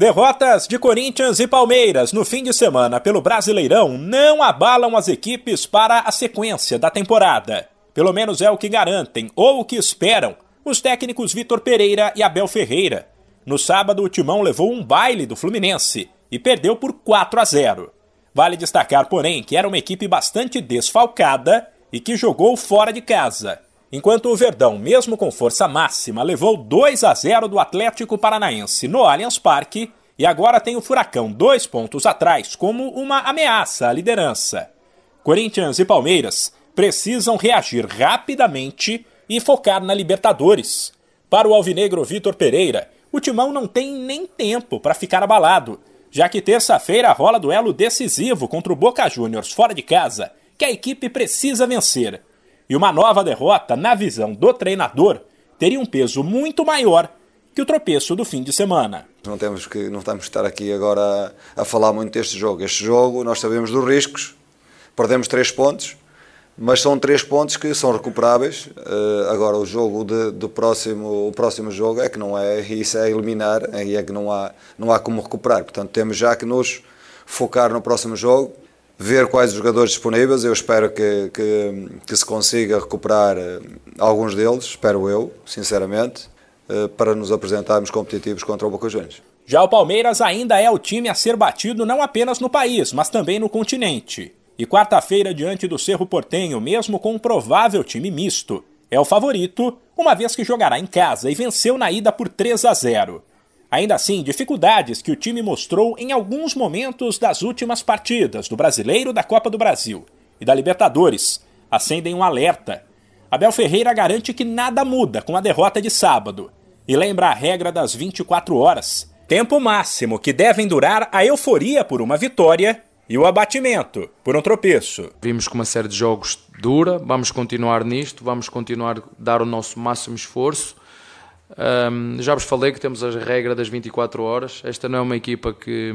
Derrotas de Corinthians e Palmeiras no fim de semana pelo Brasileirão não abalam as equipes para a sequência da temporada. Pelo menos é o que garantem ou o que esperam os técnicos Vitor Pereira e Abel Ferreira. No sábado, o Timão levou um baile do Fluminense e perdeu por 4 a 0. Vale destacar, porém, que era uma equipe bastante desfalcada e que jogou fora de casa, enquanto o Verdão, mesmo com força máxima, levou 2 a 0 do Atlético Paranaense no Allianz Parque e agora tem o Furacão dois pontos atrás como uma ameaça à liderança. Corinthians e Palmeiras precisam reagir rapidamente e focar na Libertadores. Para o alvinegro Vitor Pereira, o Timão não tem nem tempo para ficar abalado, já que terça-feira rola duelo decisivo contra o Boca Juniors fora de casa, que a equipe precisa vencer. E uma nova derrota, na visão do treinador, teria um peso muito maior que o tropeço do fim de semana. Não temos que não estamos estar aqui agora a, a falar muito deste jogo. Este jogo nós sabemos dos riscos. Perdemos três pontos, mas são três pontos que são recuperáveis. Uh, agora o jogo de, do próximo, o próximo jogo é que não é isso é eliminar e é que não há não há como recuperar. Portanto temos já que nos focar no próximo jogo, ver quais os jogadores disponíveis. Eu espero que, que, que se consiga recuperar eh, alguns deles, espero eu, sinceramente. Eh, para nos apresentarmos competitivos contra o Boca Juniors. Já o Palmeiras ainda é o time a ser batido não apenas no país, mas também no continente. E quarta-feira, diante do Cerro Portenho, mesmo com um provável time misto, é o favorito, uma vez que jogará em casa e venceu na ida por 3 a 0. Ainda assim, dificuldades que o time mostrou em alguns momentos das últimas partidas do Brasileiro, da Copa do Brasil e da Libertadores acendem um alerta. Abel Ferreira garante que nada muda com a derrota de sábado e lembra a regra das 24 horas, tempo máximo que devem durar a euforia por uma vitória e o abatimento por um tropeço. Vimos que uma série de jogos dura, vamos continuar nisto, vamos continuar a dar o nosso máximo esforço. Um, já vos falei que temos a regra das 24 horas. Esta não é uma equipa que,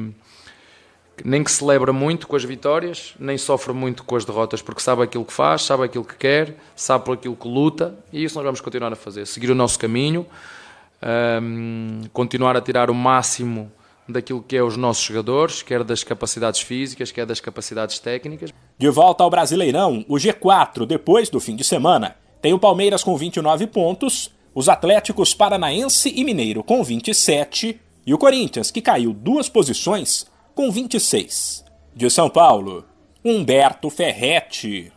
nem que celebra muito com as vitórias, nem sofre muito com as derrotas, porque sabe aquilo que faz, sabe aquilo que quer, sabe por aquilo que luta, e isso nós vamos continuar a fazer. Seguir o nosso caminho um, continuar a tirar o máximo daquilo que é os nossos jogadores, quer das capacidades físicas, quer das capacidades técnicas. De volta ao Brasileirão, o G4, depois do fim de semana, tem o Palmeiras com 29 pontos, os Atléticos Paranaense e Mineiro com 27 e o Corinthians, que caiu duas posições, com 26. De São Paulo, Humberto Ferretti.